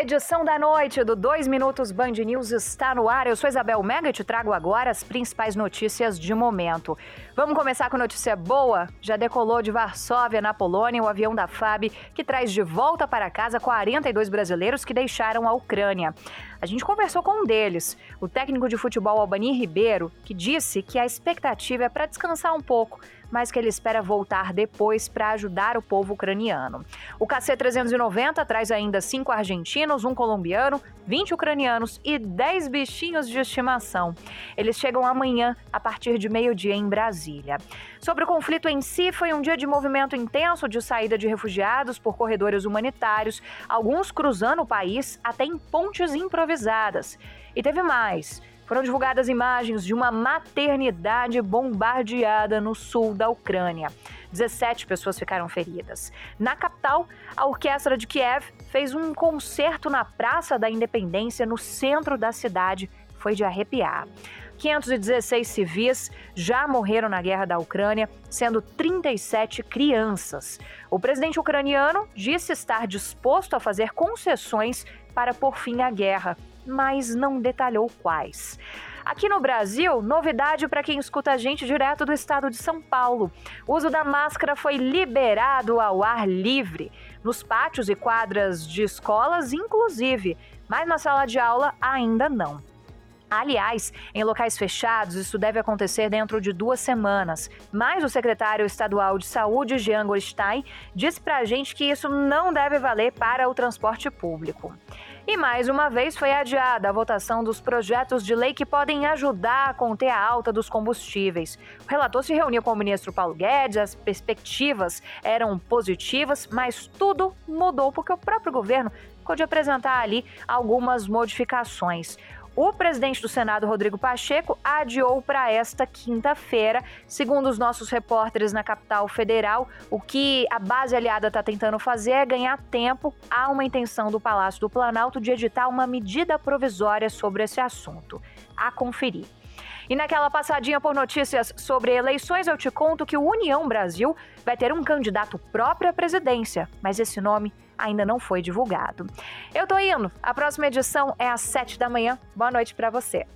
Edição da noite do 2 Minutos Band News está no ar. Eu sou Isabel Mega e te trago agora as principais notícias de momento. Vamos começar com notícia boa? Já decolou de Varsóvia, na Polônia, o avião da FAB que traz de volta para casa 42 brasileiros que deixaram a Ucrânia. A gente conversou com um deles, o técnico de futebol Albani Ribeiro, que disse que a expectativa é para descansar um pouco mas que ele espera voltar depois para ajudar o povo ucraniano. O KC-390 traz ainda cinco argentinos, um colombiano, 20 ucranianos e 10 bichinhos de estimação. Eles chegam amanhã, a partir de meio-dia, em Brasília. Sobre o conflito em si, foi um dia de movimento intenso de saída de refugiados por corredores humanitários, alguns cruzando o país até em pontes improvisadas. E teve mais foram divulgadas imagens de uma maternidade bombardeada no sul da Ucrânia. 17 pessoas ficaram feridas. Na capital, a orquestra de Kiev fez um concerto na Praça da Independência, no centro da cidade. Foi de arrepiar. 516 civis já morreram na guerra da Ucrânia, sendo 37 crianças. O presidente ucraniano disse estar disposto a fazer concessões para pôr fim à guerra mas não detalhou quais. Aqui no Brasil, novidade para quem escuta a gente direto do estado de São Paulo. O uso da máscara foi liberado ao ar livre, nos pátios e quadras de escolas, inclusive, mas na sala de aula ainda não. Aliás, em locais fechados, isso deve acontecer dentro de duas semanas. Mas o secretário estadual de saúde, Jean Goldstein, disse para a gente que isso não deve valer para o transporte público. E mais uma vez foi adiada a votação dos projetos de lei que podem ajudar a conter a alta dos combustíveis. O relator se reuniu com o ministro Paulo Guedes, as perspectivas eram positivas, mas tudo mudou porque o próprio governo ficou de apresentar ali algumas modificações. O presidente do Senado, Rodrigo Pacheco, adiou para esta quinta-feira. Segundo os nossos repórteres na capital federal, o que a base aliada está tentando fazer é ganhar tempo. Há uma intenção do Palácio do Planalto de editar uma medida provisória sobre esse assunto. A conferir. E naquela passadinha por notícias sobre eleições, eu te conto que o União Brasil vai ter um candidato próprio à presidência, mas esse nome ainda não foi divulgado. Eu tô indo. A próxima edição é às 7 da manhã. Boa noite para você.